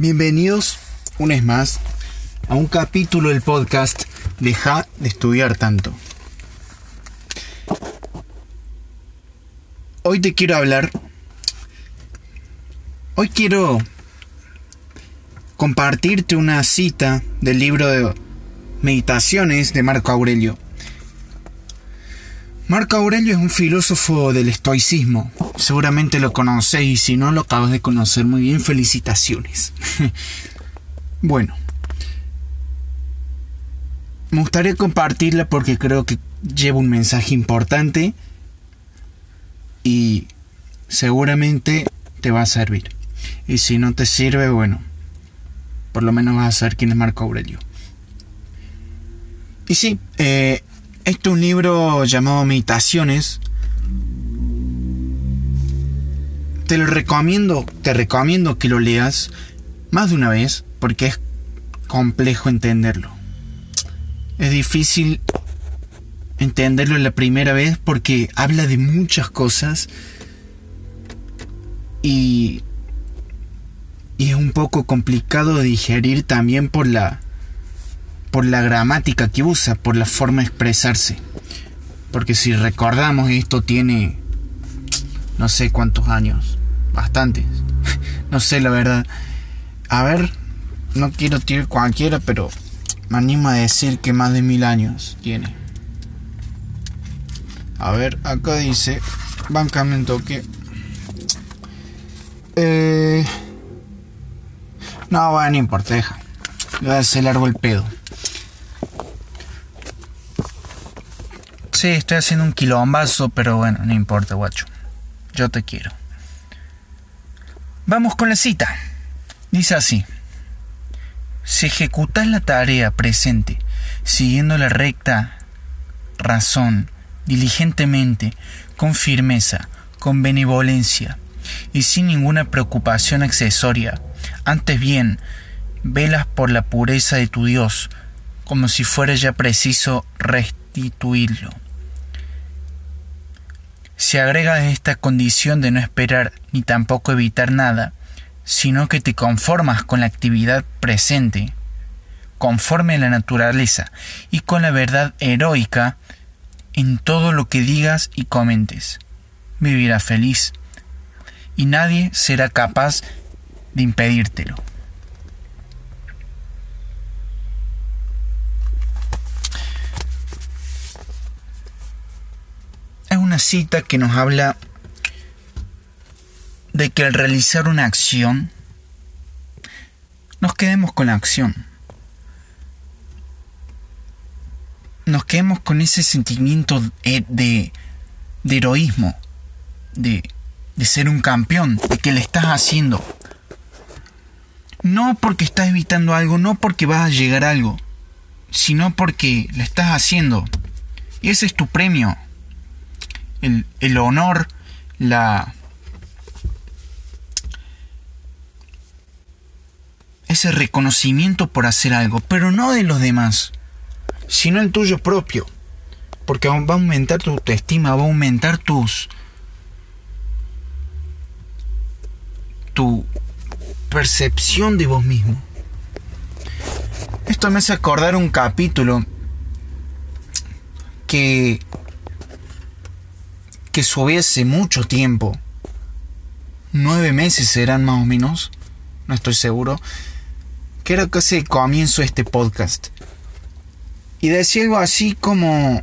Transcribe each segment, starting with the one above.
Bienvenidos una vez más a un capítulo del podcast Deja de estudiar tanto. Hoy te quiero hablar. Hoy quiero compartirte una cita del libro de Meditaciones de Marco Aurelio. Marco Aurelio es un filósofo del estoicismo. Seguramente lo conocéis y si no lo acabas de conocer muy bien, felicitaciones. bueno, me gustaría compartirla porque creo que lleva un mensaje importante y seguramente te va a servir. Y si no te sirve, bueno, por lo menos vas a saber quién es Marco Aurelio. Y sí, eh, este es un libro llamado Meditaciones. Te lo recomiendo, te recomiendo que lo leas más de una vez porque es complejo entenderlo. Es difícil entenderlo la primera vez porque habla de muchas cosas y, y es un poco complicado de digerir también por la por la gramática que usa, por la forma de expresarse. Porque si recordamos, esto tiene no sé cuántos años, bastantes. no sé la verdad. A ver, no quiero tirar cualquiera, pero me animo a decir que más de mil años tiene. A ver, acá dice, bancamente que... Eh... No, bueno, no importa, deja. Voy a hacer largo el pedo. Sí, estoy haciendo un quilombazo, pero bueno, no importa, guacho. Yo te quiero. Vamos con la cita. Dice así. Si ejecutas la tarea presente siguiendo la recta razón, diligentemente, con firmeza, con benevolencia y sin ninguna preocupación accesoria, antes bien, velas por la pureza de tu Dios, como si fuera ya preciso restituirlo se agrega esta condición de no esperar ni tampoco evitar nada, sino que te conformas con la actividad presente, conforme a la naturaleza y con la verdad heroica en todo lo que digas y comentes. Vivirás feliz y nadie será capaz de impedírtelo. Cita que nos habla de que al realizar una acción, nos quedemos con la acción. Nos quedemos con ese sentimiento de, de, heroísmo, de, de ser un campeón, de que le estás haciendo. No porque estás evitando algo, no porque vas a llegar a algo, sino porque le estás haciendo. Y ese es tu premio el, honor, la... ese reconocimiento por hacer algo, pero no de los demás, sino el tuyo propio, porque va a aumentar tu autoestima, va a aumentar tus tu percepción de vos mismo. Esto me hace acordar un capítulo que que subiese mucho tiempo. Nueve meses serán más o menos, no estoy seguro, que era casi el comienzo de este podcast. Y decía algo así como...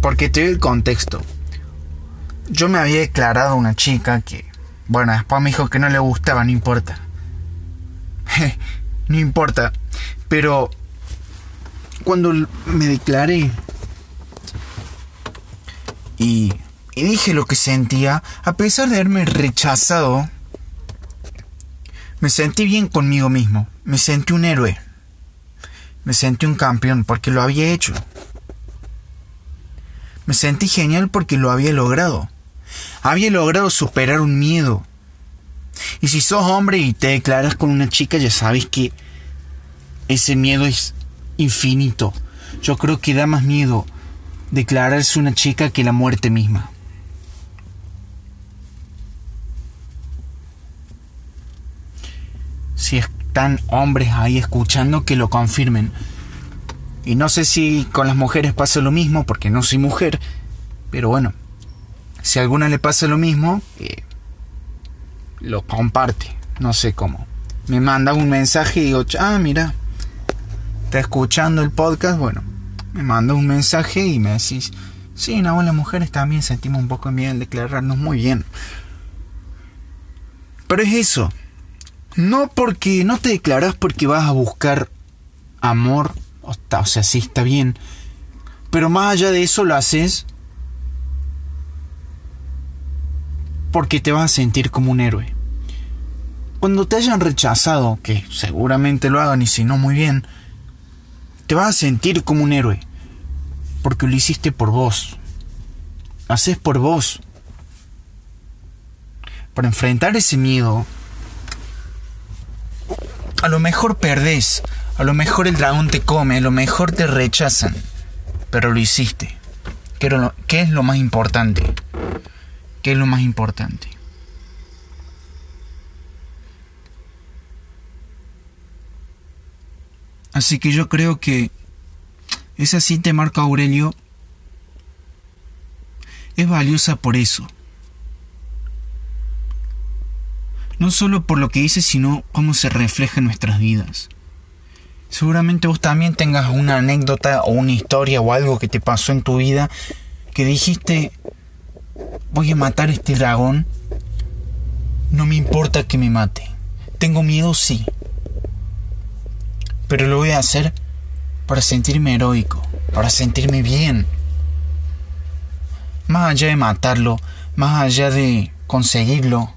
Porque te doy el contexto. Yo me había declarado una chica que... Bueno, después me dijo que no le gustaba, no importa. no importa. Pero... Cuando me declaré y, dije lo que sentía, a pesar de haberme rechazado, me sentí bien conmigo mismo, me sentí un héroe, me sentí un campeón porque lo había hecho. Me sentí genial porque lo había logrado. Había logrado superar un miedo. Y si sos hombre y te declaras con una chica, ya sabes que ese miedo es infinito. Yo creo que da más miedo declararse una chica que la muerte misma. si están hombres ahí escuchando, que lo confirmen. Y no sé si con las mujeres pasa lo mismo, porque no soy mujer, pero bueno, si a alguna le pasa lo mismo, eh, lo comparte, no sé cómo. Me manda un mensaje y digo, ah, mira, está escuchando el podcast, bueno, me manda un mensaje y me decís, sí, no, las mujeres también sentimos un poco de miedo en declararnos muy bien. Pero es eso, no porque no te declaras porque vas a buscar amor, o, o sea, sí está bien, pero más allá de eso lo haces porque te vas a sentir como un héroe. Cuando te hayan rechazado, que seguramente lo hagan y si no muy bien, te vas a sentir como un héroe, porque lo hiciste por vos. haces por vos. Para enfrentar ese miedo, a lo mejor perdés, a lo mejor el dragón te come, a lo mejor te rechazan, pero lo hiciste. ¿Qué es lo más importante? ¿Qué es lo más importante? Así que yo creo que esa cita de Marco Aurelio es valiosa por eso. No solo por lo que dice, sino cómo se refleja en nuestras vidas. Seguramente vos también tengas una anécdota o una historia o algo que te pasó en tu vida que dijiste, voy a matar a este dragón. No me importa que me mate. Tengo miedo, sí. Pero lo voy a hacer para sentirme heroico, para sentirme bien. Más allá de matarlo, más allá de conseguirlo,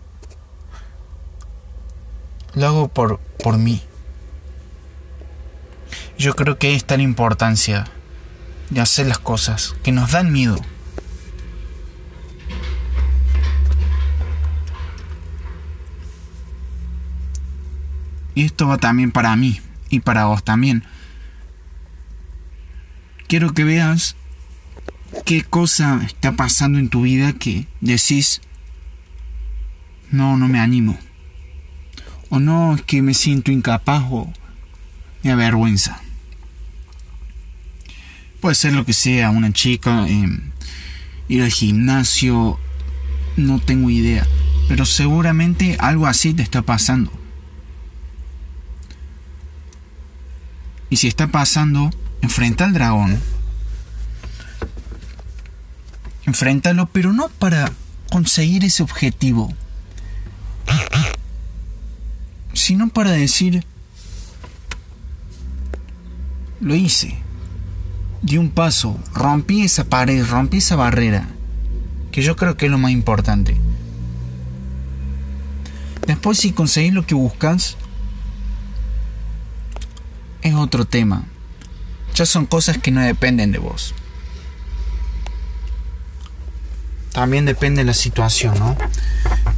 lo hago por, por mí. Yo creo que está la importancia de hacer las cosas que nos dan miedo. Y esto va también para mí y para vos también. Quiero que veas qué cosa está pasando en tu vida que decís, no, no me animo. O no, es que me siento incapaz o me avergüenza. Puede ser lo que sea, una chica, em, ir al gimnasio, no tengo idea. Pero seguramente algo así te está pasando. Y si está pasando, enfrenta al dragón. Enfréntalo, pero no para conseguir ese objetivo, sino para decir, lo hice, di un paso, rompí esa pared, rompí esa barrera, que yo creo que es lo más importante. Después si conseguís lo que buscas, es otro tema. Ya son cosas que no dependen de vos. También depende de la situación, ¿no?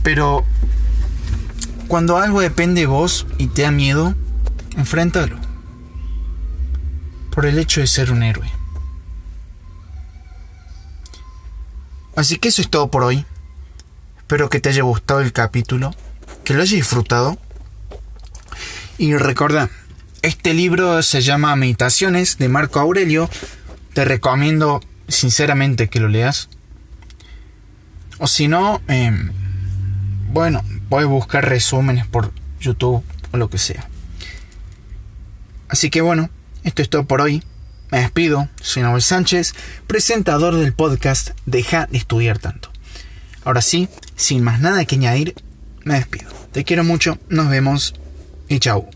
Pero cuando algo depende de vos y te da miedo, enfréntalo. Por el hecho de ser un héroe. Así que eso es todo por hoy. Espero que te haya gustado el capítulo, que lo hayas disfrutado. Y recuerda, este libro se llama Meditaciones de Marco Aurelio. Te recomiendo sinceramente que lo leas. O si no, em, bueno, puedes buscar resúmenes por YouTube o lo que sea. Así que bueno, esto es todo por hoy. Me despido, soy Noel Sánchez, presentador del podcast Deja de estudiar tanto. Ahora sí, sin más nada que añadir, me despido. Te quiero mucho, nos vemos y chao.